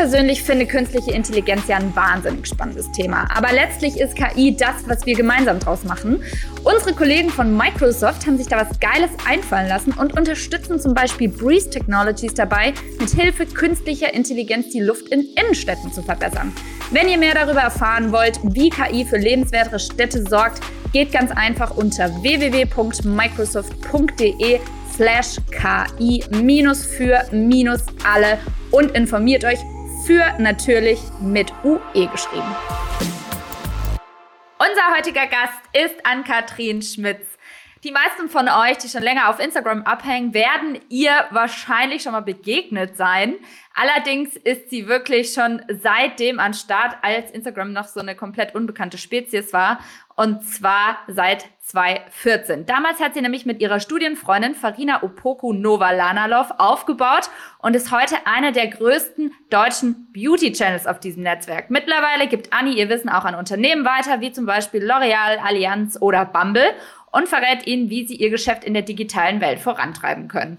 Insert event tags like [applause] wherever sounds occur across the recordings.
persönlich finde künstliche Intelligenz ja ein wahnsinnig spannendes Thema. Aber letztlich ist KI das, was wir gemeinsam draus machen. Unsere Kollegen von Microsoft haben sich da was Geiles einfallen lassen und unterstützen zum Beispiel Breeze Technologies dabei, mit Hilfe künstlicher Intelligenz die Luft in Innenstädten zu verbessern. Wenn ihr mehr darüber erfahren wollt, wie KI für lebenswertere Städte sorgt, geht ganz einfach unter www.microsoft.de slash KI minus für minus alle und informiert euch für natürlich mit UE geschrieben. Unser heutiger Gast ist Ann-Kathrin Schmitz. Die meisten von euch, die schon länger auf Instagram abhängen, werden ihr wahrscheinlich schon mal begegnet sein. Allerdings ist sie wirklich schon seitdem an Start, als Instagram noch so eine komplett unbekannte Spezies war. Und zwar seit 2014. Damals hat sie nämlich mit ihrer Studienfreundin Farina Opoku Nova Lanalov aufgebaut und ist heute eine der größten deutschen Beauty-Channels auf diesem Netzwerk. Mittlerweile gibt Anni ihr Wissen auch an Unternehmen weiter, wie zum Beispiel L'Oreal, Allianz oder Bumble und verrät ihnen, wie sie ihr Geschäft in der digitalen Welt vorantreiben können.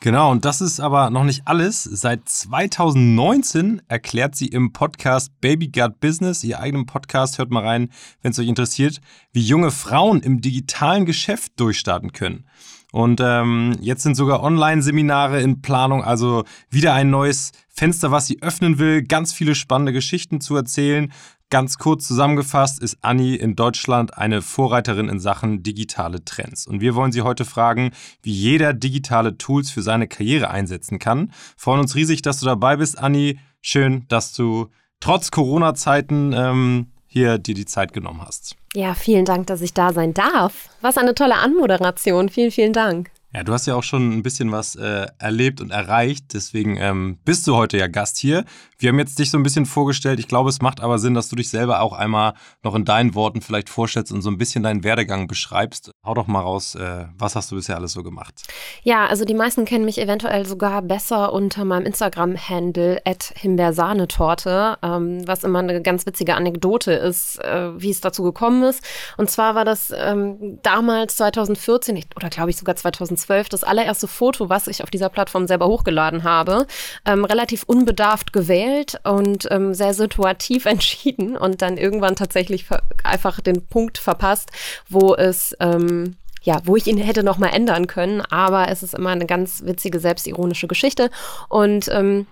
Genau, und das ist aber noch nicht alles. Seit 2019 erklärt sie im Podcast Baby Gut Business, ihr eigenen Podcast, hört mal rein, wenn es euch interessiert, wie junge Frauen im digitalen Geschäft durchstarten können. Und ähm, jetzt sind sogar Online-Seminare in Planung, also wieder ein neues Fenster, was sie öffnen will, ganz viele spannende Geschichten zu erzählen. Ganz kurz zusammengefasst ist Anni in Deutschland eine Vorreiterin in Sachen digitale Trends. Und wir wollen sie heute fragen, wie jeder digitale Tools für seine Karriere einsetzen kann. Freuen uns riesig, dass du dabei bist, Anni. Schön, dass du trotz Corona-Zeiten ähm, hier dir die Zeit genommen hast. Ja, vielen Dank, dass ich da sein darf. Was eine tolle Anmoderation. Vielen, vielen Dank. Ja, du hast ja auch schon ein bisschen was äh, erlebt und erreicht, deswegen ähm, bist du heute ja Gast hier. Wir haben jetzt dich so ein bisschen vorgestellt. Ich glaube, es macht aber Sinn, dass du dich selber auch einmal noch in deinen Worten vielleicht vorstellst und so ein bisschen deinen Werdegang beschreibst. Hau doch mal raus, äh, was hast du bisher alles so gemacht? Ja, also die meisten kennen mich eventuell sogar besser unter meinem Instagram-Handle himbeersahnetorte, ähm, was immer eine ganz witzige Anekdote ist, äh, wie es dazu gekommen ist. Und zwar war das ähm, damals 2014 oder glaube ich sogar 2012 das allererste Foto, was ich auf dieser Plattform selber hochgeladen habe. Ähm, relativ unbedarft gewählt und ähm, sehr situativ [laughs] entschieden und dann irgendwann tatsächlich einfach den Punkt verpasst, wo es ähm, ja, wo ich ihn hätte noch mal ändern können, aber es ist immer eine ganz witzige selbstironische Geschichte und ähm,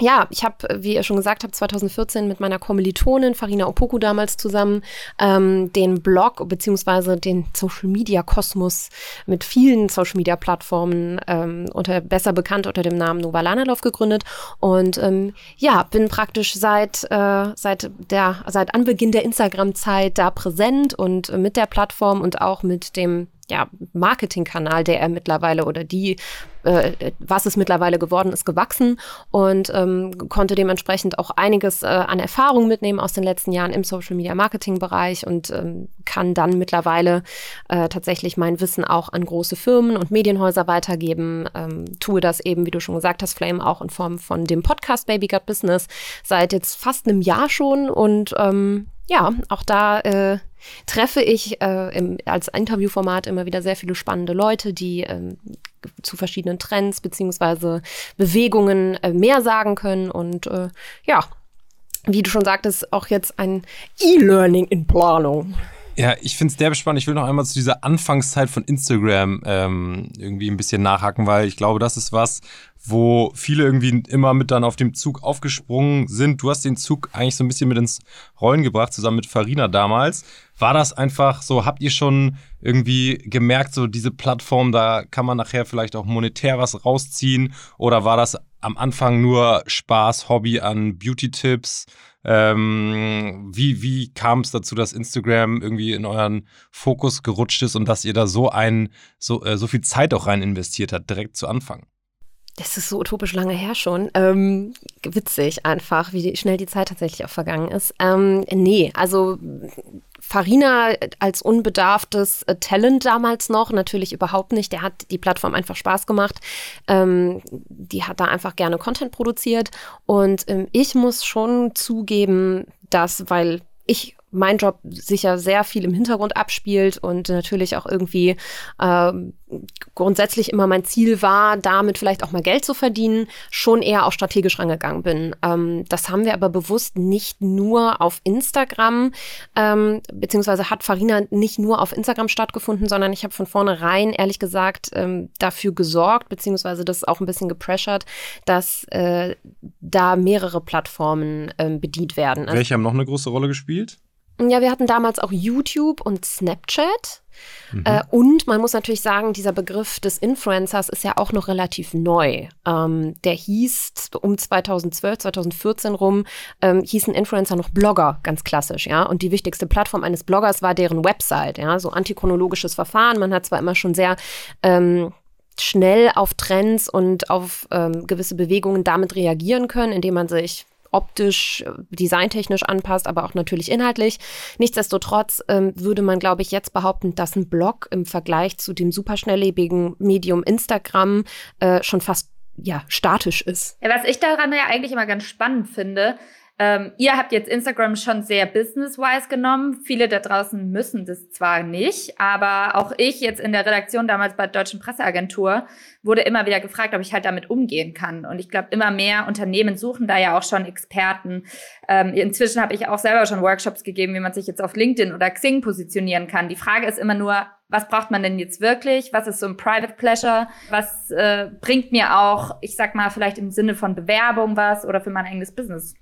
ja, ich habe, wie ihr schon gesagt habt, 2014 mit meiner Kommilitonin Farina Opoku damals zusammen ähm, den Blog beziehungsweise den Social Media Kosmos mit vielen Social Media Plattformen ähm, unter besser bekannt unter dem Namen Nova Lanalov gegründet. Und ähm, ja, bin praktisch seit äh, seit der seit Anbeginn der Instagram Zeit da präsent und mit der Plattform und auch mit dem ja, Marketingkanal, der er mittlerweile oder die, äh, was es mittlerweile geworden ist, gewachsen und ähm, konnte dementsprechend auch einiges äh, an Erfahrung mitnehmen aus den letzten Jahren im Social Media Marketing Bereich und ähm, kann dann mittlerweile äh, tatsächlich mein Wissen auch an große Firmen und Medienhäuser weitergeben. Ähm, tue das eben, wie du schon gesagt hast, Flame auch in Form von dem Podcast Baby Gut Business seit jetzt fast einem Jahr schon und ähm, ja, auch da äh, treffe ich äh, im, als Interviewformat immer wieder sehr viele spannende Leute, die ähm, zu verschiedenen Trends beziehungsweise Bewegungen äh, mehr sagen können. Und äh, ja, wie du schon sagtest, auch jetzt ein E-Learning in Planung. Ja, ich finde es sehr spannend. Ich will noch einmal zu dieser Anfangszeit von Instagram ähm, irgendwie ein bisschen nachhaken, weil ich glaube, das ist was, wo viele irgendwie immer mit dann auf dem Zug aufgesprungen sind. Du hast den Zug eigentlich so ein bisschen mit ins Rollen gebracht, zusammen mit Farina damals. War das einfach so, habt ihr schon irgendwie gemerkt, so diese Plattform, da kann man nachher vielleicht auch monetär was rausziehen? Oder war das am Anfang nur Spaß, Hobby an Beauty-Tipps? Ähm, wie wie kam es dazu, dass Instagram irgendwie in euren Fokus gerutscht ist und dass ihr da so ein so, äh, so viel Zeit auch rein investiert habt, direkt zu Anfang? Das ist so utopisch lange her schon. Ähm, witzig einfach, wie schnell die Zeit tatsächlich auch vergangen ist. Ähm, nee, also Farina als unbedarftes äh, Talent damals noch, natürlich überhaupt nicht. Der hat die Plattform einfach Spaß gemacht. Ähm, die hat da einfach gerne Content produziert. Und ähm, ich muss schon zugeben, dass, weil ich mein Job sicher sehr viel im Hintergrund abspielt und natürlich auch irgendwie ähm, grundsätzlich immer mein Ziel war, damit vielleicht auch mal Geld zu verdienen, schon eher auch strategisch rangegangen bin. Ähm, das haben wir aber bewusst nicht nur auf Instagram, ähm, beziehungsweise hat Farina nicht nur auf Instagram stattgefunden, sondern ich habe von vornherein, ehrlich gesagt, ähm, dafür gesorgt, beziehungsweise das auch ein bisschen gepressured, dass äh, da mehrere Plattformen äh, bedient werden. Also, Welche haben noch eine große Rolle gespielt? Ja, wir hatten damals auch YouTube und Snapchat. Mhm. Äh, und man muss natürlich sagen, dieser Begriff des Influencers ist ja auch noch relativ neu. Ähm, der hieß um 2012, 2014 rum, ähm, hieß ein Influencer noch Blogger, ganz klassisch, ja. Und die wichtigste Plattform eines Bloggers war deren Website, ja, so antichronologisches Verfahren. Man hat zwar immer schon sehr ähm, schnell auf Trends und auf ähm, gewisse Bewegungen damit reagieren können, indem man sich optisch, äh, designtechnisch anpasst, aber auch natürlich inhaltlich. Nichtsdestotrotz ähm, würde man, glaube ich, jetzt behaupten, dass ein Blog im Vergleich zu dem superschnelllebigen Medium Instagram äh, schon fast ja, statisch ist. Ja, was ich daran ja eigentlich immer ganz spannend finde, ähm, ihr habt jetzt Instagram schon sehr business-wise genommen. Viele da draußen müssen das zwar nicht, aber auch ich jetzt in der Redaktion damals bei der Deutschen Presseagentur wurde immer wieder gefragt, ob ich halt damit umgehen kann. Und ich glaube, immer mehr Unternehmen suchen da ja auch schon Experten. Ähm, inzwischen habe ich auch selber schon Workshops gegeben, wie man sich jetzt auf LinkedIn oder Xing positionieren kann. Die Frage ist immer nur, was braucht man denn jetzt wirklich? Was ist so ein Private Pleasure? Was äh, bringt mir auch, ich sag mal, vielleicht im Sinne von Bewerbung was oder für mein eigenes Business?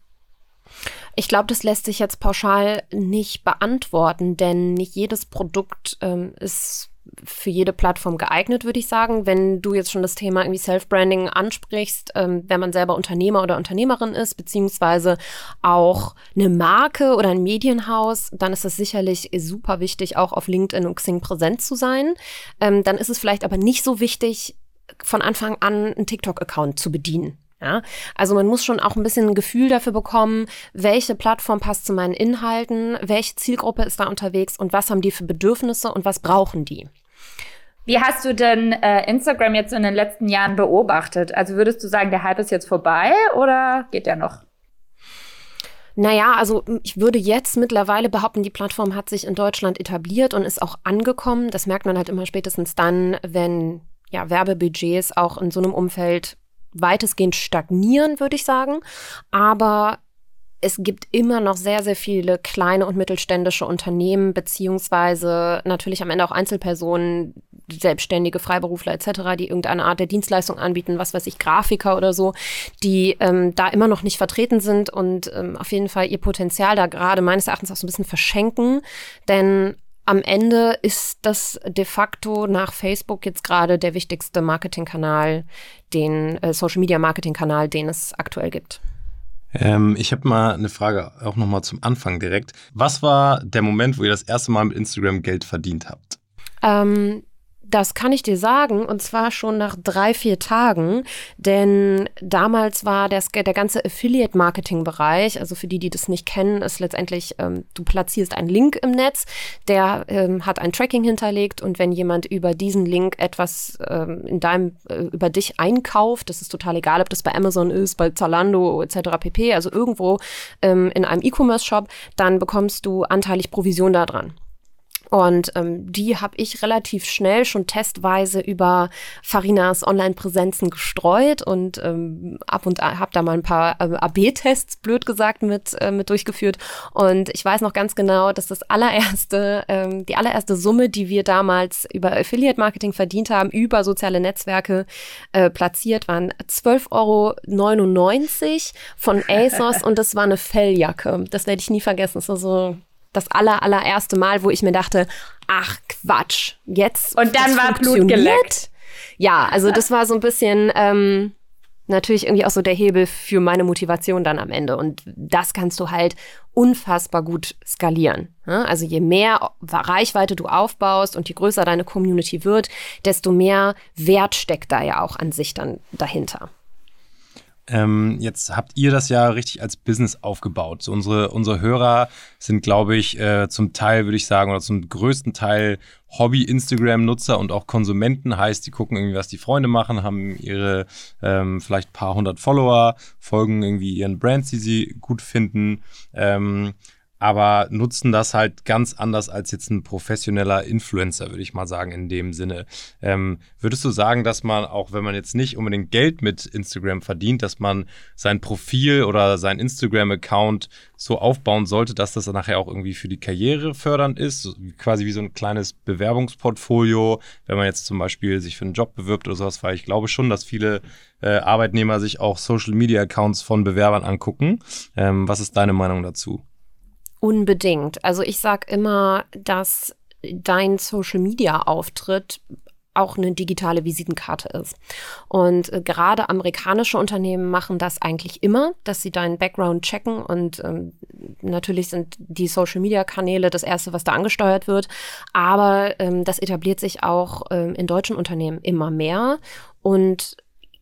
Ich glaube, das lässt sich jetzt pauschal nicht beantworten, denn nicht jedes Produkt ähm, ist für jede Plattform geeignet, würde ich sagen. Wenn du jetzt schon das Thema irgendwie Self-Branding ansprichst, ähm, wenn man selber Unternehmer oder Unternehmerin ist, beziehungsweise auch eine Marke oder ein Medienhaus, dann ist es sicherlich super wichtig, auch auf LinkedIn und Xing präsent zu sein. Ähm, dann ist es vielleicht aber nicht so wichtig, von Anfang an einen TikTok-Account zu bedienen. Ja, also man muss schon auch ein bisschen ein Gefühl dafür bekommen, welche Plattform passt zu meinen Inhalten, welche Zielgruppe ist da unterwegs und was haben die für Bedürfnisse und was brauchen die. Wie hast du denn äh, Instagram jetzt in den letzten Jahren beobachtet? Also würdest du sagen, der Hype ist jetzt vorbei oder geht der noch? Naja, also ich würde jetzt mittlerweile behaupten, die Plattform hat sich in Deutschland etabliert und ist auch angekommen. Das merkt man halt immer spätestens dann, wenn ja, Werbebudgets auch in so einem Umfeld weitestgehend stagnieren, würde ich sagen. Aber es gibt immer noch sehr, sehr viele kleine und mittelständische Unternehmen, beziehungsweise natürlich am Ende auch Einzelpersonen, Selbstständige, Freiberufler etc., die irgendeine Art der Dienstleistung anbieten, was weiß ich, Grafiker oder so, die ähm, da immer noch nicht vertreten sind und ähm, auf jeden Fall ihr Potenzial da gerade meines Erachtens auch so ein bisschen verschenken. Denn am Ende ist das de facto nach Facebook jetzt gerade der wichtigste Marketingkanal, den äh, Social Media Marketingkanal, den es aktuell gibt. Ähm, ich habe mal eine Frage auch noch mal zum Anfang direkt. Was war der Moment, wo ihr das erste Mal mit Instagram Geld verdient habt? Ähm, das kann ich dir sagen, und zwar schon nach drei, vier Tagen, denn damals war der, der ganze Affiliate-Marketing-Bereich, also für die, die das nicht kennen, ist letztendlich, ähm, du platzierst einen Link im Netz, der ähm, hat ein Tracking hinterlegt und wenn jemand über diesen Link etwas ähm, in deinem, äh, über dich einkauft, das ist total egal, ob das bei Amazon ist, bei Zalando etc. pp., also irgendwo ähm, in einem E-Commerce-Shop, dann bekommst du anteilig Provision da dran. Und ähm, die habe ich relativ schnell schon testweise über Farinas Online-Präsenzen gestreut und ähm, ab und habe da mal ein paar äh, AB-Tests, blöd gesagt, mit, äh, mit durchgeführt. Und ich weiß noch ganz genau, dass das allererste, ähm, die allererste Summe, die wir damals über Affiliate-Marketing verdient haben, über soziale Netzwerke äh, platziert, waren 12,99 Euro von [laughs] ASOS und das war eine Felljacke. Das werde ich nie vergessen. Das war so das aller, allererste Mal, wo ich mir dachte, ach Quatsch, jetzt. Und dann war Blut geleckt. Ja, also das war so ein bisschen ähm, natürlich irgendwie auch so der Hebel für meine Motivation dann am Ende. Und das kannst du halt unfassbar gut skalieren. Ne? Also je mehr Reichweite du aufbaust und je größer deine Community wird, desto mehr Wert steckt da ja auch an sich dann dahinter. Ähm, jetzt habt ihr das ja richtig als Business aufgebaut. So unsere, unsere Hörer sind, glaube ich, äh, zum Teil, würde ich sagen, oder zum größten Teil Hobby-Instagram-Nutzer und auch Konsumenten. Heißt, die gucken irgendwie, was die Freunde machen, haben ihre ähm, vielleicht paar hundert Follower, folgen irgendwie ihren Brands, die sie gut finden. Ähm, aber nutzen das halt ganz anders als jetzt ein professioneller Influencer, würde ich mal sagen, in dem Sinne. Ähm, würdest du sagen, dass man, auch wenn man jetzt nicht unbedingt Geld mit Instagram verdient, dass man sein Profil oder sein Instagram-Account so aufbauen sollte, dass das dann nachher auch irgendwie für die Karriere fördernd ist? Quasi wie so ein kleines Bewerbungsportfolio, wenn man jetzt zum Beispiel sich für einen Job bewirbt oder sowas, weil ich glaube schon, dass viele äh, Arbeitnehmer sich auch Social-Media-Accounts von Bewerbern angucken. Ähm, was ist deine Meinung dazu? Unbedingt. Also ich sage immer, dass dein Social-Media-Auftritt auch eine digitale Visitenkarte ist. Und äh, gerade amerikanische Unternehmen machen das eigentlich immer, dass sie deinen Background checken und ähm, natürlich sind die Social-Media-Kanäle das Erste, was da angesteuert wird. Aber ähm, das etabliert sich auch ähm, in deutschen Unternehmen immer mehr. Und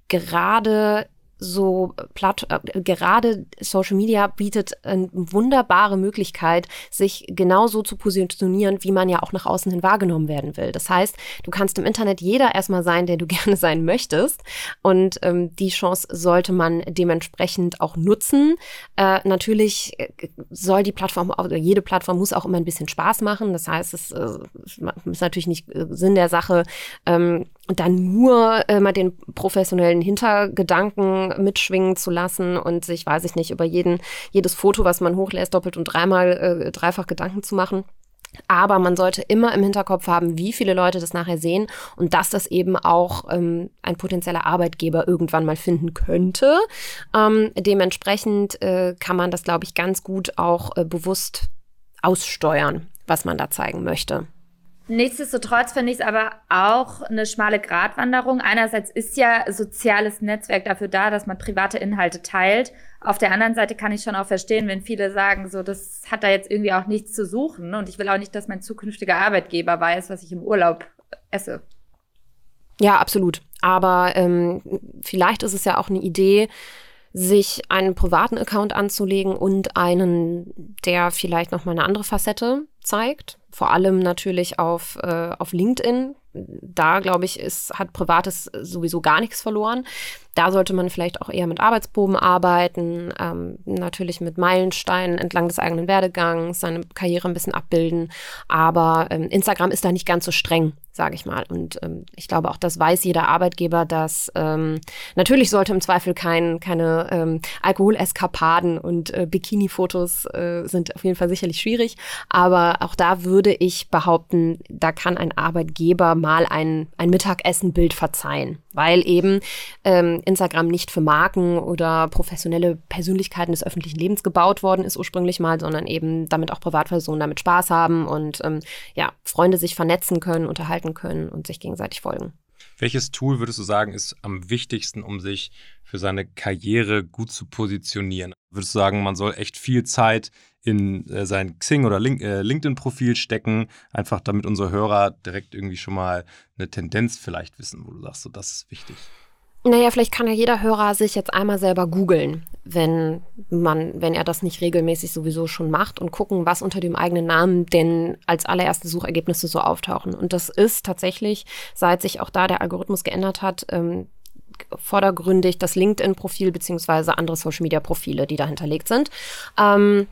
gerade so platt, äh, gerade Social Media bietet eine wunderbare Möglichkeit, sich genauso zu positionieren, wie man ja auch nach außen hin wahrgenommen werden will. Das heißt, du kannst im Internet jeder erstmal sein, der du [laughs] gerne sein möchtest. Und ähm, die Chance sollte man dementsprechend auch nutzen. Äh, natürlich äh, soll die Plattform, oder jede Plattform muss auch immer ein bisschen Spaß machen. Das heißt, es äh, ist natürlich nicht äh, Sinn der Sache, ähm, dann nur äh, mal den professionellen Hintergedanken mitschwingen zu lassen und sich, weiß ich nicht, über jeden, jedes Foto, was man hochlässt, doppelt und dreimal, äh, dreifach Gedanken zu machen. Aber man sollte immer im Hinterkopf haben, wie viele Leute das nachher sehen und dass das eben auch ähm, ein potenzieller Arbeitgeber irgendwann mal finden könnte. Ähm, dementsprechend äh, kann man das, glaube ich, ganz gut auch äh, bewusst aussteuern, was man da zeigen möchte. Nichtsdestotrotz finde ich es aber auch eine schmale Gratwanderung. Einerseits ist ja soziales Netzwerk dafür da, dass man private Inhalte teilt. Auf der anderen Seite kann ich schon auch verstehen, wenn viele sagen, so, das hat da jetzt irgendwie auch nichts zu suchen. Und ich will auch nicht, dass mein zukünftiger Arbeitgeber weiß, was ich im Urlaub esse. Ja, absolut. Aber ähm, vielleicht ist es ja auch eine Idee, sich einen privaten Account anzulegen und einen, der vielleicht noch mal eine andere Facette zeigt. Vor allem natürlich auf, äh, auf LinkedIn. Da, glaube ich, ist, hat Privates sowieso gar nichts verloren. Da sollte man vielleicht auch eher mit Arbeitsproben arbeiten, ähm, natürlich mit Meilensteinen entlang des eigenen Werdegangs, seine Karriere ein bisschen abbilden. Aber ähm, Instagram ist da nicht ganz so streng sage ich mal. Und ähm, ich glaube, auch das weiß jeder Arbeitgeber, dass ähm, natürlich sollte im Zweifel kein, keine ähm, Alkoholeskapaden und äh, Bikini-Fotos äh, sind auf jeden Fall sicherlich schwierig. Aber auch da würde ich behaupten, da kann ein Arbeitgeber mal ein, ein Mittagessenbild verzeihen, weil eben ähm, Instagram nicht für Marken oder professionelle Persönlichkeiten des öffentlichen Lebens gebaut worden ist ursprünglich mal, sondern eben damit auch Privatpersonen damit Spaß haben und ähm, ja, Freunde sich vernetzen können, unterhalten können und sich gegenseitig folgen. Welches Tool würdest du sagen, ist am wichtigsten, um sich für seine Karriere gut zu positionieren? Würdest du sagen, man soll echt viel Zeit in äh, sein Xing- oder Link äh, LinkedIn-Profil stecken, einfach damit unsere Hörer direkt irgendwie schon mal eine Tendenz vielleicht wissen, wo du sagst, so das ist wichtig? Naja, vielleicht kann ja jeder Hörer sich jetzt einmal selber googeln, wenn man, wenn er das nicht regelmäßig sowieso schon macht und gucken, was unter dem eigenen Namen denn als allererste Suchergebnisse so auftauchen. Und das ist tatsächlich, seit sich auch da der Algorithmus geändert hat, ähm, vordergründig das LinkedIn-Profil beziehungsweise andere Social-Media-Profile, die da hinterlegt sind. Ähm,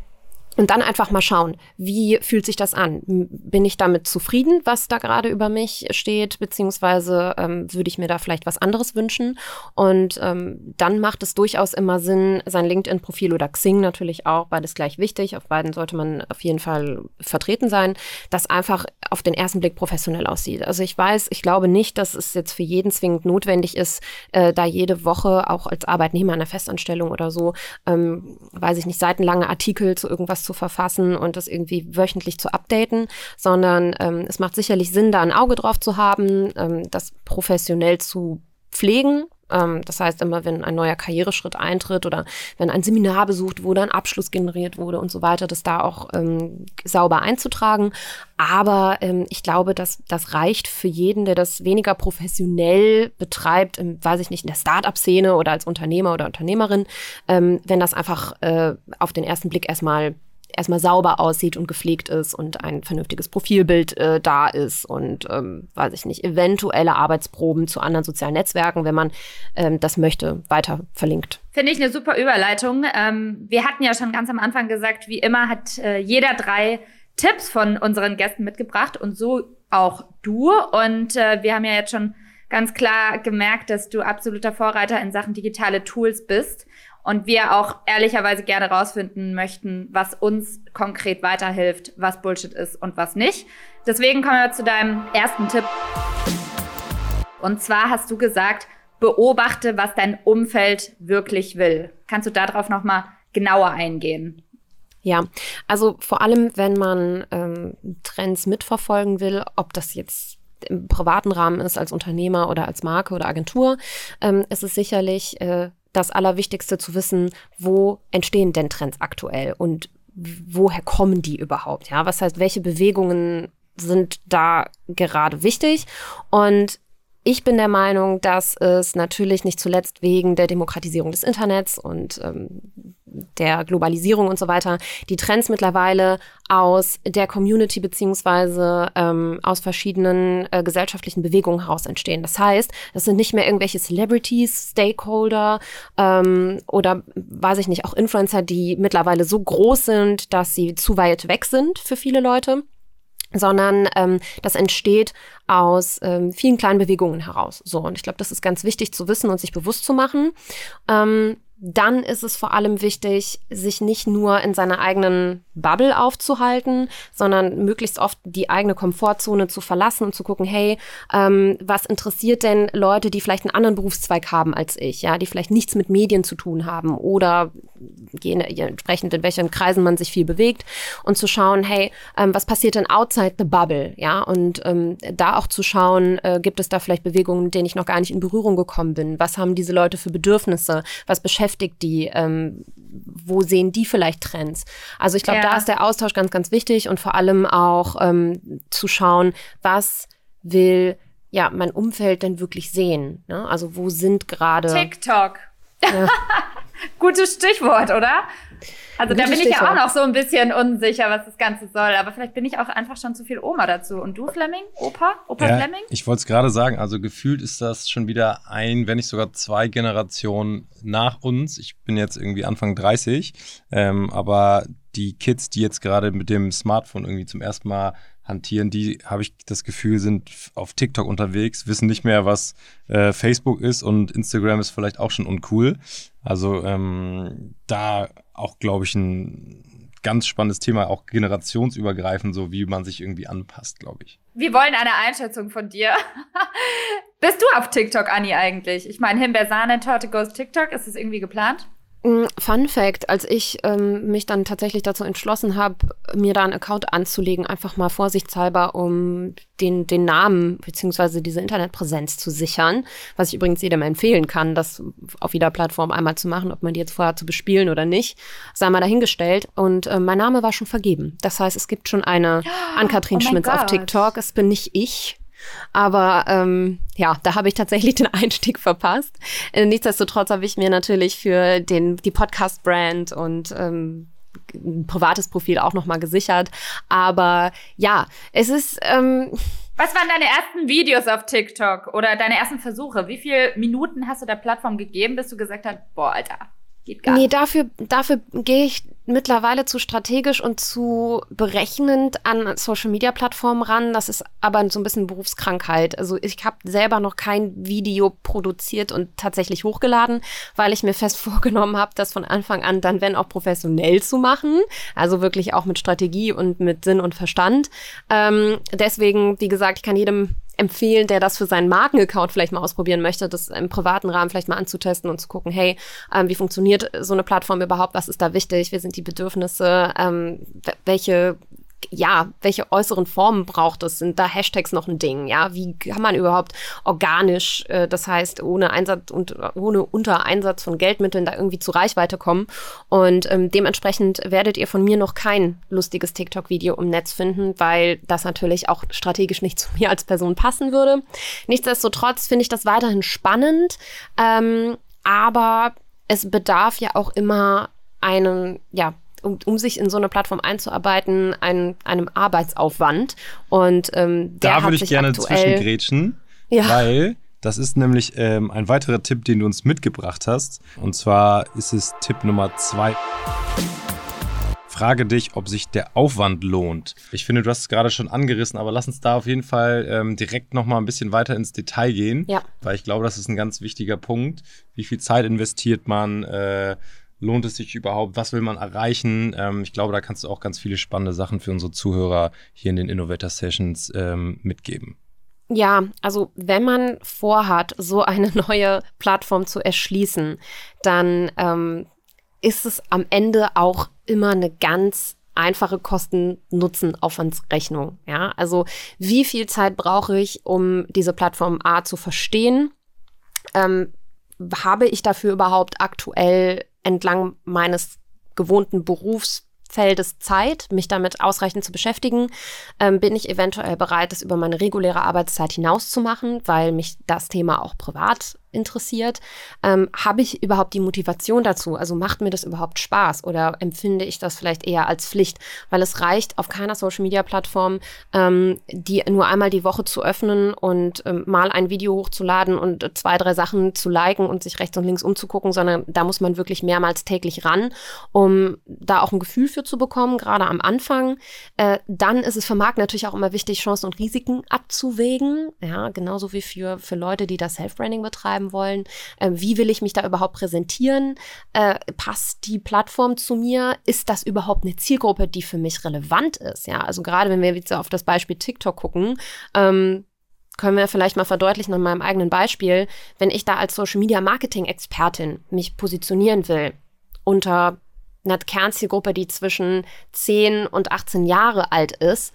und dann einfach mal schauen, wie fühlt sich das an? Bin ich damit zufrieden, was da gerade über mich steht, beziehungsweise ähm, würde ich mir da vielleicht was anderes wünschen? Und ähm, dann macht es durchaus immer Sinn, sein LinkedIn-Profil oder Xing natürlich auch, beides gleich wichtig, auf beiden sollte man auf jeden Fall vertreten sein, das einfach auf den ersten Blick professionell aussieht. Also ich weiß, ich glaube nicht, dass es jetzt für jeden zwingend notwendig ist, äh, da jede Woche auch als Arbeitnehmer in einer Festanstellung oder so, ähm, weiß ich nicht, seitenlange Artikel zu irgendwas zu verfassen und das irgendwie wöchentlich zu updaten, sondern ähm, es macht sicherlich Sinn, da ein Auge drauf zu haben, ähm, das professionell zu pflegen ähm, das heißt, immer wenn ein neuer Karriereschritt eintritt oder wenn ein Seminar besucht wurde, ein Abschluss generiert wurde und so weiter, das da auch ähm, sauber einzutragen. Aber ähm, ich glaube, dass das reicht für jeden, der das weniger professionell betreibt, im, weiß ich nicht, in der Start-up-Szene oder als Unternehmer oder Unternehmerin, ähm, wenn das einfach äh, auf den ersten Blick erstmal erstmal sauber aussieht und gepflegt ist und ein vernünftiges Profilbild äh, da ist und, ähm, weiß ich nicht, eventuelle Arbeitsproben zu anderen sozialen Netzwerken, wenn man ähm, das möchte, weiter verlinkt. Finde ich eine super Überleitung. Ähm, wir hatten ja schon ganz am Anfang gesagt, wie immer hat äh, jeder drei Tipps von unseren Gästen mitgebracht und so auch du. Und äh, wir haben ja jetzt schon ganz klar gemerkt, dass du absoluter Vorreiter in Sachen digitale Tools bist und wir auch ehrlicherweise gerne rausfinden möchten, was uns konkret weiterhilft, was Bullshit ist und was nicht. Deswegen kommen wir zu deinem ersten Tipp. Und zwar hast du gesagt, beobachte, was dein Umfeld wirklich will. Kannst du darauf noch mal genauer eingehen? Ja, also vor allem, wenn man ähm, Trends mitverfolgen will, ob das jetzt im privaten Rahmen ist, als Unternehmer oder als Marke oder Agentur, ähm, ist es sicherlich äh, das Allerwichtigste zu wissen, wo entstehen denn Trends aktuell und woher kommen die überhaupt? Ja, was heißt, welche Bewegungen sind da gerade wichtig? Und ich bin der Meinung, dass es natürlich nicht zuletzt wegen der Demokratisierung des Internets und ähm, der Globalisierung und so weiter die Trends mittlerweile aus der Community beziehungsweise ähm, aus verschiedenen äh, gesellschaftlichen Bewegungen heraus entstehen. Das heißt, das sind nicht mehr irgendwelche Celebrities, Stakeholder ähm, oder weiß ich nicht, auch Influencer, die mittlerweile so groß sind, dass sie zu weit weg sind für viele Leute sondern ähm, das entsteht aus ähm, vielen kleinen Bewegungen heraus. So, und ich glaube, das ist ganz wichtig zu wissen und sich bewusst zu machen. Ähm, dann ist es vor allem wichtig, sich nicht nur in seiner eigenen Bubble aufzuhalten, sondern möglichst oft die eigene Komfortzone zu verlassen und zu gucken, hey, ähm, was interessiert denn Leute, die vielleicht einen anderen Berufszweig haben als ich, ja, die vielleicht nichts mit Medien zu tun haben oder je, entsprechend in welchen Kreisen man sich viel bewegt und zu schauen, hey, ähm, was passiert denn outside the bubble, ja, und ähm, da auch zu schauen, äh, gibt es da vielleicht Bewegungen, denen ich noch gar nicht in Berührung gekommen bin, was haben diese Leute für Bedürfnisse, was beschäftigt beschäftigt die? Ähm, wo sehen die vielleicht Trends? Also ich glaube, ja. da ist der Austausch ganz, ganz wichtig und vor allem auch ähm, zu schauen, was will ja mein Umfeld denn wirklich sehen? Ne? Also wo sind gerade TikTok. Ja. [laughs] Gutes Stichwort, oder? Also da bin ich ja auch noch so ein bisschen unsicher, was das Ganze soll. Aber vielleicht bin ich auch einfach schon zu viel Oma dazu. Und du, Fleming? Opa? Opa ja, Fleming? Ich wollte es gerade sagen. Also gefühlt ist das schon wieder ein, wenn nicht sogar zwei Generationen nach uns. Ich bin jetzt irgendwie Anfang 30. Ähm, aber die Kids, die jetzt gerade mit dem Smartphone irgendwie zum ersten Mal hantieren, die, habe ich das Gefühl, sind auf TikTok unterwegs, wissen nicht mehr, was äh, Facebook ist und Instagram ist vielleicht auch schon uncool. Also ähm, da auch, glaube ich, ein ganz spannendes Thema, auch generationsübergreifend, so wie man sich irgendwie anpasst, glaube ich. Wir wollen eine Einschätzung von dir. [laughs] Bist du auf TikTok, Anni, eigentlich? Ich meine, Himbeersahne-Torte goes TikTok. Ist das irgendwie geplant? Mm, Fun Fact, als ich ähm, mich dann tatsächlich dazu entschlossen habe, mir da einen Account anzulegen, einfach mal vorsichtshalber, um den, den Namen beziehungsweise diese Internetpräsenz zu sichern, was ich übrigens jedem empfehlen kann, das auf jeder Plattform einmal zu machen, ob man die jetzt vorhat zu bespielen oder nicht, sei mal dahingestellt. Und äh, mein Name war schon vergeben. Das heißt, es gibt schon eine [gasps] Ann-Kathrin oh Schmitz auf TikTok. Es bin nicht ich. Aber ähm, ja, da habe ich tatsächlich [laughs] den Einstieg verpasst. Äh, nichtsdestotrotz habe ich mir natürlich für den, die Podcast-Brand und ähm, ein privates Profil auch nochmal gesichert. Aber ja, es ist. Ähm, was waren deine ersten Videos auf TikTok oder deine ersten Versuche? Wie viele Minuten hast du der Plattform gegeben, bis du gesagt hast, boah, Alter, geht gar nicht? Nee, dafür, dafür gehe ich mittlerweile zu strategisch und zu berechnend an Social-Media-Plattformen ran. Das ist aber so ein bisschen Berufskrankheit. Also ich habe selber noch kein Video produziert und tatsächlich hochgeladen, weil ich mir fest [laughs] vorgenommen habe, das von Anfang an dann, wenn auch professionell zu machen. Also wirklich auch mit Strategie und mit Sinn und Verstand. Ähm, deswegen, wie gesagt, ich kann jedem empfehlen, der das für seinen Markenaccount vielleicht mal ausprobieren möchte, das im privaten Rahmen vielleicht mal anzutesten und zu gucken, hey, ähm, wie funktioniert so eine Plattform überhaupt, was ist da wichtig, wie sind die Bedürfnisse, ähm, welche ja, welche äußeren Formen braucht es? Sind da Hashtags noch ein Ding? Ja, wie kann man überhaupt organisch, äh, das heißt ohne Einsatz und ohne Untereinsatz von Geldmitteln da irgendwie zu Reichweite kommen? Und ähm, dementsprechend werdet ihr von mir noch kein lustiges TikTok-Video im Netz finden, weil das natürlich auch strategisch nicht zu mir als Person passen würde. Nichtsdestotrotz finde ich das weiterhin spannend, ähm, aber es bedarf ja auch immer einen, ja, um, um sich in so eine Plattform einzuarbeiten, ein, einem Arbeitsaufwand. Und ähm, der da würde ich gerne zwischengrätschen, ja. weil das ist nämlich ähm, ein weiterer Tipp, den du uns mitgebracht hast. Und zwar ist es Tipp Nummer zwei. Frage dich, ob sich der Aufwand lohnt. Ich finde, du hast es gerade schon angerissen, aber lass uns da auf jeden Fall ähm, direkt nochmal ein bisschen weiter ins Detail gehen. Ja. Weil ich glaube, das ist ein ganz wichtiger Punkt. Wie viel Zeit investiert man? Äh, lohnt es sich überhaupt? Was will man erreichen? Ähm, ich glaube, da kannst du auch ganz viele spannende Sachen für unsere Zuhörer hier in den Innovator Sessions ähm, mitgeben. Ja, also wenn man vorhat, so eine [laughs] neue Plattform zu erschließen, dann ähm, ist es am Ende auch immer eine ganz einfache Kosten-Nutzen-Aufwandsrechnung. Ja, also wie viel Zeit brauche ich, um diese Plattform A zu verstehen? Ähm, habe ich dafür überhaupt aktuell entlang meines gewohnten Berufs Feldes Zeit, mich damit ausreichend zu beschäftigen, ähm, bin ich eventuell bereit, das über meine reguläre Arbeitszeit hinaus zu machen, weil mich das Thema auch privat interessiert. Ähm, Habe ich überhaupt die Motivation dazu? Also macht mir das überhaupt Spaß oder empfinde ich das vielleicht eher als Pflicht? Weil es reicht auf keiner Social-Media-Plattform, ähm, die nur einmal die Woche zu öffnen und ähm, mal ein Video hochzuladen und zwei, drei Sachen zu liken und sich rechts und links umzugucken, sondern da muss man wirklich mehrmals täglich ran, um da auch ein Gefühl für zu bekommen, gerade am Anfang. Äh, dann ist es für Markt natürlich auch immer wichtig, Chancen und Risiken abzuwägen. Ja, genauso wie für, für Leute, die das Self-Branding betreiben haben wollen. Äh, wie will ich mich da überhaupt präsentieren? Äh, passt die Plattform zu mir? Ist das überhaupt eine Zielgruppe, die für mich relevant ist? Ja, also gerade wenn wir jetzt auf das Beispiel TikTok gucken, ähm, können wir vielleicht mal verdeutlichen an meinem eigenen Beispiel, wenn ich da als Social Media Marketing Expertin mich positionieren will unter einer Kernzielgruppe, die zwischen 10 und 18 Jahre alt ist,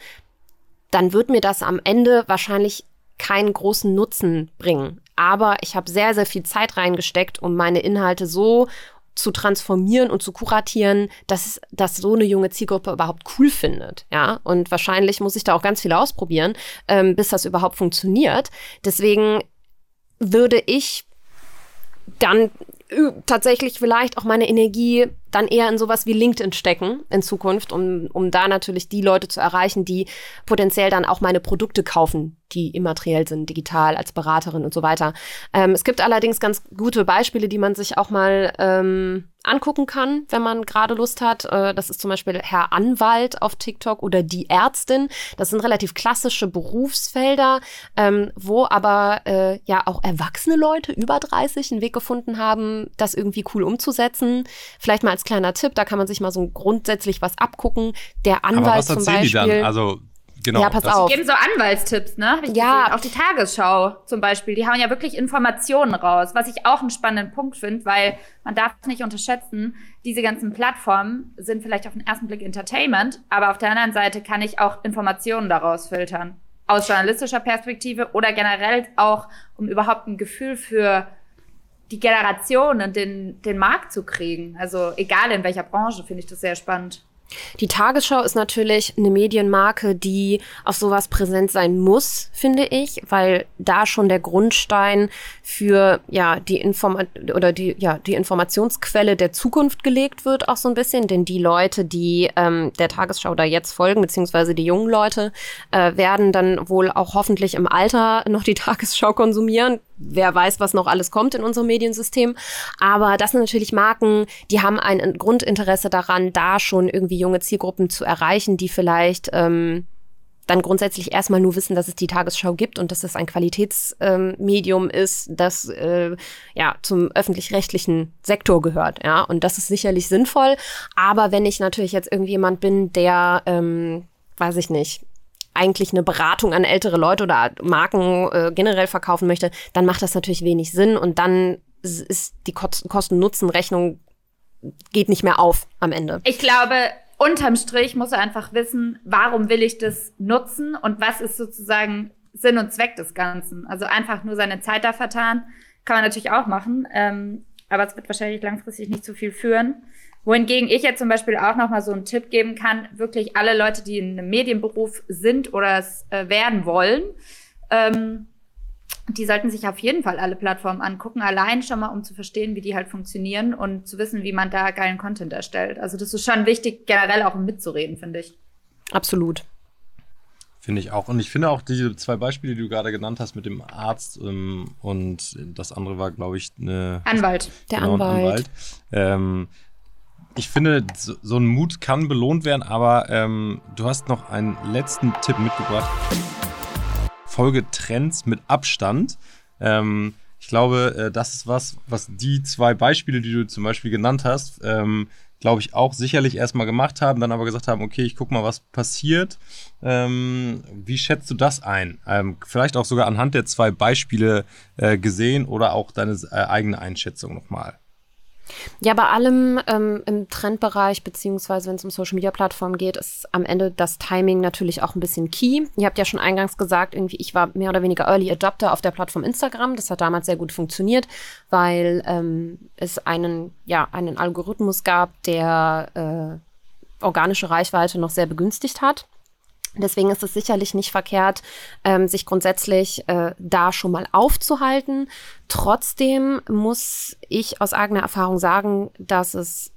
dann wird mir das am Ende wahrscheinlich keinen großen Nutzen bringen aber ich habe sehr, sehr viel Zeit reingesteckt, um meine Inhalte so zu transformieren und zu kuratieren, dass, dass so eine junge Zielgruppe überhaupt cool findet. Ja, und wahrscheinlich muss ich da auch ganz viel ausprobieren, ähm, bis das überhaupt funktioniert. Deswegen würde ich dann tatsächlich vielleicht auch meine Energie dann eher in sowas wie LinkedIn stecken in Zukunft, um, um da natürlich die Leute zu erreichen, die potenziell dann auch meine Produkte kaufen, die immateriell sind, digital, als Beraterin und so weiter. Ähm, es gibt allerdings ganz gute Beispiele, die man sich auch mal ähm, angucken kann, wenn man gerade Lust hat. Äh, das ist zum Beispiel Herr Anwalt auf TikTok oder die Ärztin. Das sind relativ klassische Berufsfelder, ähm, wo aber äh, ja auch erwachsene Leute über 30 einen Weg gefunden haben, das irgendwie cool umzusetzen. Vielleicht mal als kleiner Tipp, da kann man sich mal so grundsätzlich was abgucken. Der Anwalt Aber was zum Beispiel. Die dann? Also Genau, ja, pass auf. Die geben so Anwaltstipps, ne? ja. Gesehen. Auch die Tagesschau zum Beispiel. Die hauen ja wirklich Informationen raus, was ich auch einen spannenden Punkt finde, weil man darf nicht unterschätzen, diese ganzen Plattformen sind vielleicht auf den ersten Blick Entertainment, aber auf der anderen Seite kann ich auch Informationen daraus filtern. Aus journalistischer Perspektive oder generell auch, um überhaupt ein Gefühl für die Generation und den, den Markt zu kriegen. Also egal in welcher Branche, finde ich das sehr spannend. Die Tagesschau ist natürlich eine Medienmarke, die auf sowas präsent sein muss, finde ich, weil da schon der Grundstein für ja die Informa oder die ja die Informationsquelle der Zukunft gelegt wird, auch so ein bisschen, denn die Leute, die ähm, der Tagesschau da jetzt folgen, beziehungsweise die jungen Leute, äh, werden dann wohl auch hoffentlich im Alter noch die [laughs] Tagesschau konsumieren wer weiß, was noch alles kommt in unserem Mediensystem. Aber das sind natürlich Marken, die haben ein Grundinteresse daran, da schon irgendwie junge Zielgruppen zu erreichen, die vielleicht ähm, dann grundsätzlich erstmal nur wissen, dass es die Tagesschau gibt und dass es ein Qualitätsmedium ähm, ist, das äh, ja zum öffentlich-rechtlichen Sektor gehört. Ja, und das ist sicherlich sinnvoll. Aber wenn ich natürlich jetzt irgendjemand bin, der ähm, weiß ich nicht, eigentlich eine Beratung an ältere Leute oder Marken äh, generell verkaufen möchte, dann macht das natürlich wenig Sinn und dann ist die Kosten-Nutzen-Rechnung geht nicht mehr auf am Ende. Ich glaube, unterm Strich muss er einfach wissen, warum will ich das nutzen und was ist sozusagen Sinn und Zweck des Ganzen. Also einfach nur seine Zeit da vertan, kann man natürlich auch machen, ähm, aber es wird wahrscheinlich langfristig nicht zu viel führen. Wohingegen ich jetzt zum Beispiel auch nochmal so einen Tipp geben kann, wirklich alle Leute, die in einem Medienberuf sind oder es äh, werden wollen, ähm, die sollten sich auf jeden Fall alle Plattformen angucken, allein schon mal, um zu verstehen, wie die halt funktionieren und zu wissen, wie man da geilen Content erstellt. Also das ist schon wichtig, generell auch mitzureden, finde ich. Absolut. Finde ich auch. Und ich finde auch diese zwei Beispiele, die du gerade genannt hast mit dem Arzt ähm, und das andere war, glaube ich, eine Anwalt. Der genau, Anwalt. Anwalt. Ähm, ich finde, so, so, ein Mut kann belohnt werden, aber ähm, du hast noch einen letzten Tipp mitgebracht. Folge Trends mit Abstand. Ähm, ich glaube, äh, das ist was, was die zwei Beispiele, die du zum Beispiel genannt hast, ähm, glaube ich, auch sicherlich erstmal gemacht haben, dann aber gesagt haben, okay, ich gucke mal, was passiert. Ähm, wie schätzt du das ein? Ähm, vielleicht auch sogar anhand der zwei Beispiele äh, gesehen oder auch deine äh, eigene Einschätzung nochmal. Ja, bei allem ähm, im Trendbereich, beziehungsweise wenn es um Social Media Plattformen geht, ist am Ende das Timing natürlich auch ein bisschen key. Ihr habt ja schon eingangs gesagt, irgendwie, ich war mehr oder weniger Early Adopter auf der Plattform Instagram. Das hat damals sehr gut funktioniert, weil ähm, es einen, ja, einen Algorithmus gab, der äh, organische Reichweite noch sehr begünstigt hat. Deswegen ist es sicherlich nicht verkehrt, ähm, sich grundsätzlich äh, da schon mal aufzuhalten. Trotzdem muss ich aus eigener Erfahrung sagen, dass es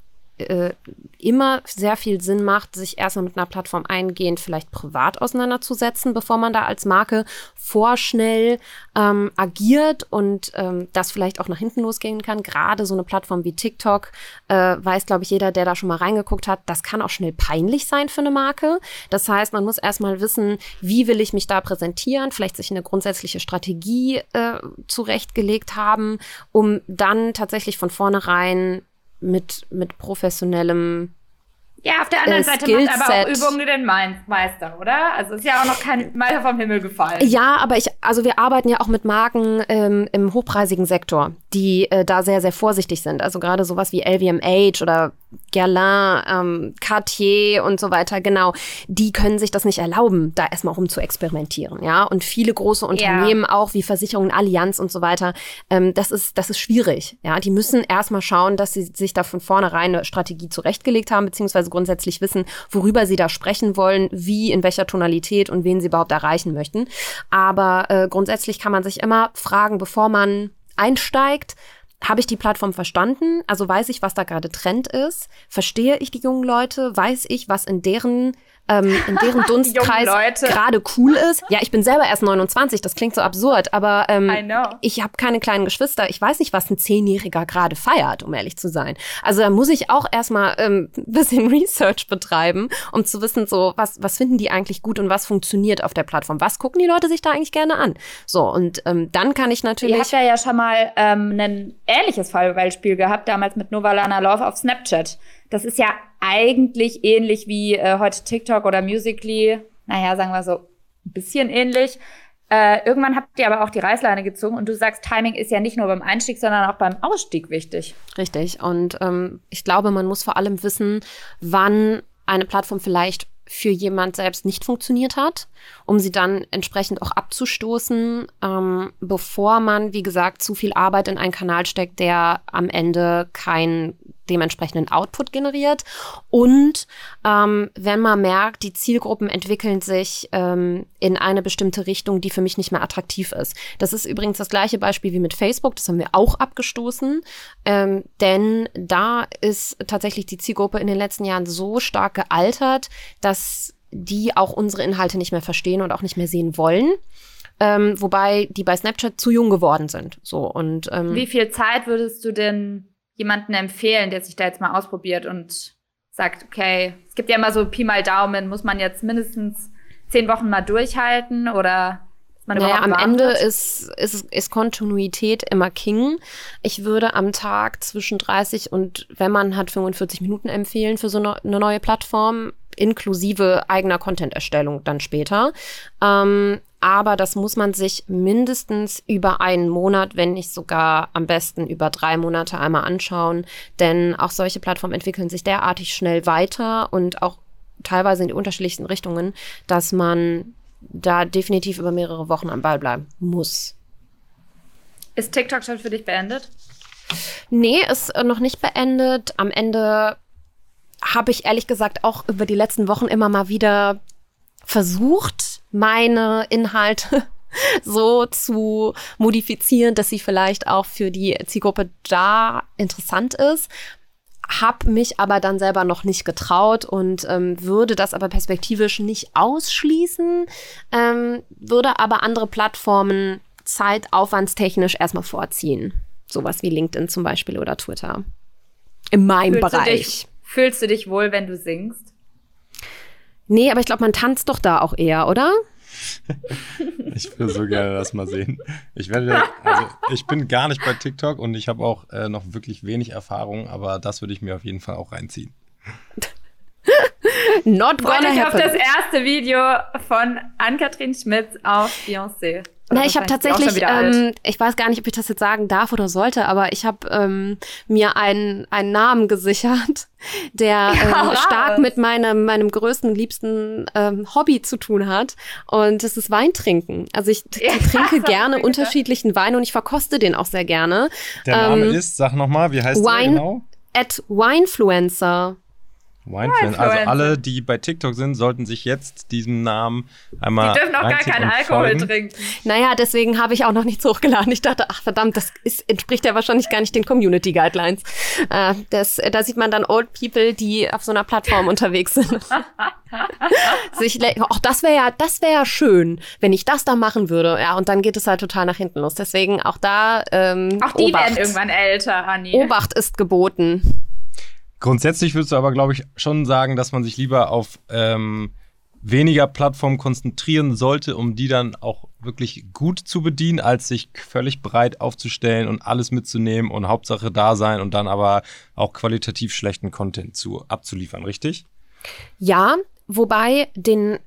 äh, immer sehr viel Sinn macht, sich erstmal mit einer Plattform eingehend vielleicht privat auseinanderzusetzen, bevor man da als Marke vorschnell ähm, agiert und ähm, das vielleicht auch nach hinten losgehen kann. Gerade so eine Plattform wie TikTok äh, weiß, glaube ich, jeder, der da schon mal reingeguckt hat, das kann auch schnell peinlich sein für eine Marke. Das heißt, man muss erstmal wissen, wie will ich mich da präsentieren, vielleicht sich eine grundsätzliche Strategie äh, zurechtgelegt haben, um dann tatsächlich von vornherein mit, mit professionellem ja, auf der anderen äh, Seite macht aber auch Übungen den Meister, oder? Also ist ja auch noch kein Meister vom Himmel gefallen. Ja, aber ich, also wir arbeiten ja auch mit Marken ähm, im hochpreisigen Sektor, die äh, da sehr, sehr vorsichtig sind. Also gerade sowas wie LVMH oder Guerlain, ähm, Cartier und so weiter, genau, die können sich das nicht erlauben, da erstmal rum zu experimentieren, ja. Und viele große Unternehmen, ja. auch wie Versicherungen, Allianz und so weiter, ähm, das ist, das ist schwierig, ja. Die müssen erstmal schauen, dass sie sich da von vornherein eine Strategie zurechtgelegt haben, beziehungsweise grundsätzlich wissen, worüber sie da sprechen wollen, wie, in welcher Tonalität und wen sie überhaupt erreichen möchten. Aber äh, grundsätzlich kann man sich immer fragen, bevor man einsteigt, habe ich die Plattform verstanden? Also weiß ich, was da gerade Trend ist? Verstehe ich die jungen Leute? Weiß ich, was in deren ähm, in deren [laughs] Dunstkreis gerade cool ist. Ja, ich bin selber erst 29, das klingt so absurd, aber ähm, ich habe keine kleinen Geschwister. Ich weiß nicht, was ein Zehnjähriger gerade feiert, um ehrlich zu sein. Also da muss ich auch erstmal ähm, ein bisschen [laughs] Research betreiben, um zu wissen, so, was, was finden die eigentlich gut und was funktioniert auf der Plattform? Was gucken die Leute sich da eigentlich gerne an? So, und ähm, dann kann ich natürlich. Ihr habt ja, ja schon mal ähm, ein ähnliches Fallbeispiel gehabt, damals mit Novalana Love auf Snapchat. Das ist ja eigentlich ähnlich wie äh, heute TikTok oder Musically. Naja, sagen wir so ein bisschen ähnlich. Äh, irgendwann habt ihr aber auch die Reißleine gezogen und du sagst, Timing ist ja nicht nur beim Einstieg, sondern auch beim Ausstieg wichtig. Richtig. Und ähm, ich glaube, man muss vor allem wissen, wann eine Plattform vielleicht für jemand selbst nicht funktioniert hat, um sie dann entsprechend auch abzustoßen, ähm, bevor man, wie gesagt, zu viel Arbeit in einen Kanal steckt, der am Ende kein dementsprechenden Output generiert. Und ähm, wenn man merkt, die Zielgruppen entwickeln sich ähm, in eine bestimmte Richtung, die für mich nicht mehr attraktiv ist. Das ist übrigens das gleiche Beispiel wie mit Facebook. Das haben wir auch abgestoßen. Ähm, denn da ist tatsächlich die Zielgruppe in den letzten Jahren so stark gealtert, dass die auch unsere Inhalte nicht mehr verstehen und auch nicht mehr sehen wollen. Ähm, wobei die bei Snapchat zu jung geworden sind. So und ähm, wie viel Zeit würdest du denn jemanden empfehlen, der sich da jetzt mal ausprobiert und sagt, okay, es gibt ja immer so Pi mal Daumen, muss man jetzt mindestens zehn Wochen mal durchhalten oder man naja, am Ende ist, ist, ist Kontinuität immer King. Ich würde am Tag zwischen 30 und, wenn man hat, 45 Minuten empfehlen für so eine, eine neue Plattform, inklusive eigener Content-Erstellung dann später. Ähm, aber das muss man sich mindestens über einen Monat, wenn nicht sogar am besten über drei Monate einmal anschauen. Denn auch solche Plattformen entwickeln sich derartig schnell weiter und auch teilweise in die unterschiedlichsten Richtungen, dass man da definitiv über mehrere Wochen am Ball bleiben muss. Ist TikTok schon für dich beendet? Nee, ist äh, noch nicht beendet. Am Ende habe ich ehrlich gesagt auch über die letzten Wochen immer mal wieder versucht, meine Inhalte [laughs] so zu modifizieren, dass sie vielleicht auch für die Zielgruppe da interessant ist habe mich aber dann selber noch nicht getraut und ähm, würde das aber perspektivisch nicht ausschließen, ähm, würde aber andere Plattformen zeitaufwandstechnisch erstmal vorziehen. Sowas wie LinkedIn zum Beispiel oder Twitter. In meinem fühlst Bereich. Du dich, fühlst du dich wohl, wenn du singst? Nee, aber ich glaube, man tanzt doch da auch eher, oder? [laughs] ich würde so gerne das mal sehen. Ich werde, also ich bin gar nicht bei TikTok und ich habe auch äh, noch wirklich wenig Erfahrung, aber das würde ich mir auf jeden Fall auch reinziehen. Not gonna Freut happen. auf das erste Video von Ann-Kathrin Schmitz auf Beyoncé. Na, ich habe tatsächlich, ähm, ich weiß gar nicht, ob ich das jetzt sagen darf oder sollte, aber ich habe ähm, mir einen, einen Namen gesichert, [laughs] der Ja, ähm, stark mit meinem, meinem größten, liebsten ähm, Hobby zu tun hat. Und das ist Weintrinken. Also ich Ja, trinke [laughs] gerne gedacht. unterschiedlichen Wein und ich verkoste den auch sehr gerne. Der Name Ähm, ist, sag nochmal, wie heißt der Wine- genau? At Winefluencer. Winefluencer. Also alle, die bei TikTok sind, sollten sich jetzt diesem Namen einmal Die dürfen auch gar keinen Alkohol folgen. trinken. Naja, deswegen habe ich auch noch nichts hochgeladen. Ich dachte, ach verdammt, das ist, entspricht ja wahrscheinlich gar nicht den Community Guidelines. Äh, das, da sieht man dann Old People, die auf so einer Plattform unterwegs sind. [laughs] Sich, ach, das wäre ja, das wäre ja schön, wenn ich das da machen würde. Ja, und dann geht es halt total nach hinten los. Deswegen auch da ähm, Auch die Obacht. werden irgendwann älter, Anni. Obacht ist geboten. Grundsätzlich würdest du aber, glaube ich, schon sagen, dass man sich lieber auf ähm, weniger Plattformen konzentrieren sollte, um die dann auch wirklich gut zu bedienen, als sich völlig breit aufzustellen und alles mitzunehmen und Hauptsache da sein und dann aber auch qualitativ schlechten Content zu abzuliefern, richtig? Ja, wobei den,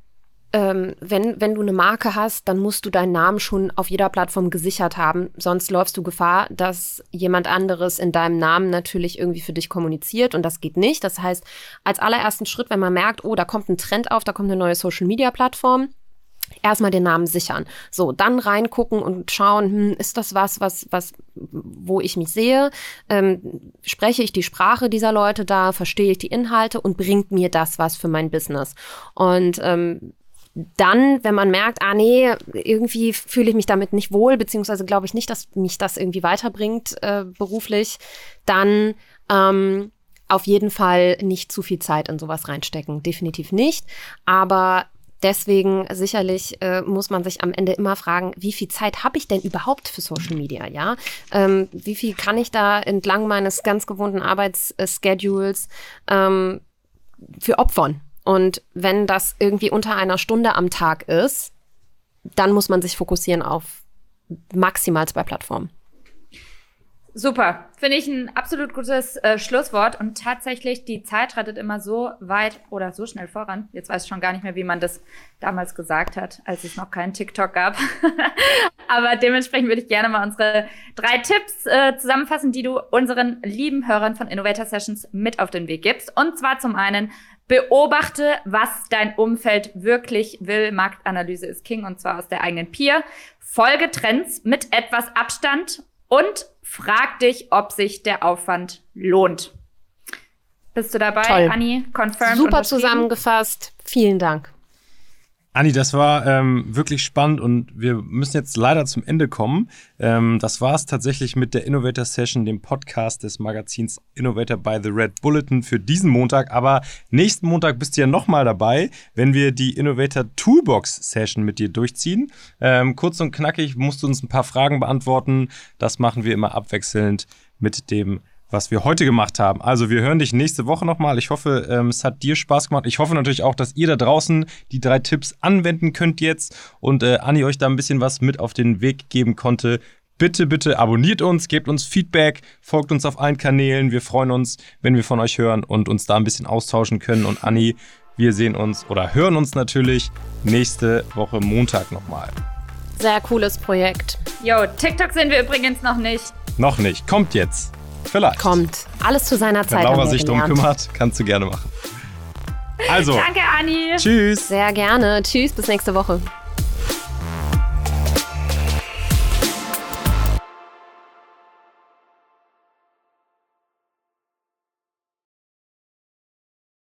ähm, wenn, wenn du eine Marke hast, dann musst du deinen Namen schon auf jeder Plattform gesichert haben. Sonst läufst du Gefahr, dass jemand anderes in deinem Namen natürlich irgendwie für dich kommuniziert und das geht nicht. Das heißt, als allerersten Schritt, wenn man merkt, oh, da kommt ein Trend auf, da kommt eine neue Social-Media-Plattform, erstmal den Namen sichern. So, dann reingucken und schauen, hm, ist das was, was, was, wo ich mich sehe? Ähm, spreche ich die Sprache dieser Leute da? Verstehe ich die Inhalte und bringt mir das was für mein Business? Und ähm, dann, wenn man merkt, ah nee, irgendwie fühle ich mich damit nicht wohl, beziehungsweise glaube ich nicht, dass mich das irgendwie weiterbringt äh, beruflich, dann ähm, auf jeden Fall nicht zu viel Zeit in sowas reinstecken. Definitiv nicht. Aber deswegen sicherlich äh, muss man sich am Ende immer fragen, wie viel Zeit habe ich denn überhaupt für Social Media, ja? Ähm, wie viel kann ich da entlang meines ganz gewohnten Arbeitsschedules ähm, für opfern? Und wenn das irgendwie unter einer Stunde am Tag ist, dann muss man sich fokussieren auf maximal zwei Plattformen. Super. Finde ich ein absolut gutes äh, Schlusswort. Und tatsächlich, die Zeit rattet immer so weit oder so schnell voran. Jetzt weiß ich schon gar nicht mehr, wie man das damals gesagt hat, als es noch keinen TikTok gab. [laughs] Aber dementsprechend würde ich gerne mal unsere drei Tipps äh, zusammenfassen, die du unseren lieben Hörern von Innovator Sessions mit auf den Weg gibst. Und zwar zum einen, beobachte, was dein Umfeld wirklich will. Marktanalyse ist King und zwar aus der eigenen Peer. Folge Trends mit etwas Abstand und frag dich, ob sich der Aufwand lohnt. Bist du dabei, Toll. Anni? Confirmed Super zusammengefasst. Vielen Dank. Anni, das war ähm, wirklich spannend und wir müssen jetzt leider zum Ende kommen. Ähm, das war es tatsächlich mit der Innovator Session, dem Podcast des Magazins Innovator by the Red Bulletin für diesen Montag. Aber nächsten Montag bist du ja nochmal dabei, wenn wir die Innovator Toolbox Session mit dir durchziehen. Ähm, kurz und knackig musst du uns ein paar Fragen beantworten. Das machen wir immer abwechselnd mit dem was wir heute gemacht haben. Also wir hören dich nächste Woche nochmal. Ich hoffe, ähm, es hat dir Spaß gemacht. Ich hoffe natürlich auch, dass ihr da draußen die drei Tipps anwenden könnt jetzt und äh, Anni euch da ein bisschen was mit auf den Weg geben konnte. Bitte, bitte abonniert uns, gebt uns Feedback, folgt uns auf allen Kanälen. Wir freuen uns, wenn wir von euch hören und uns da ein bisschen austauschen können. Und Anni, wir sehen uns oder hören uns natürlich nächste Woche Montag nochmal. Sehr cooles Projekt. Jo, TikTok sind wir übrigens noch nicht. Noch nicht, kommt jetzt. Vielleicht. Kommt. Alles zu seiner Wenn Zeit. Laura haben wir sich drum kümmert, kannst du gerne machen. Also, Danke, Anni. tschüss. Sehr gerne. Tschüss, bis nächste Woche.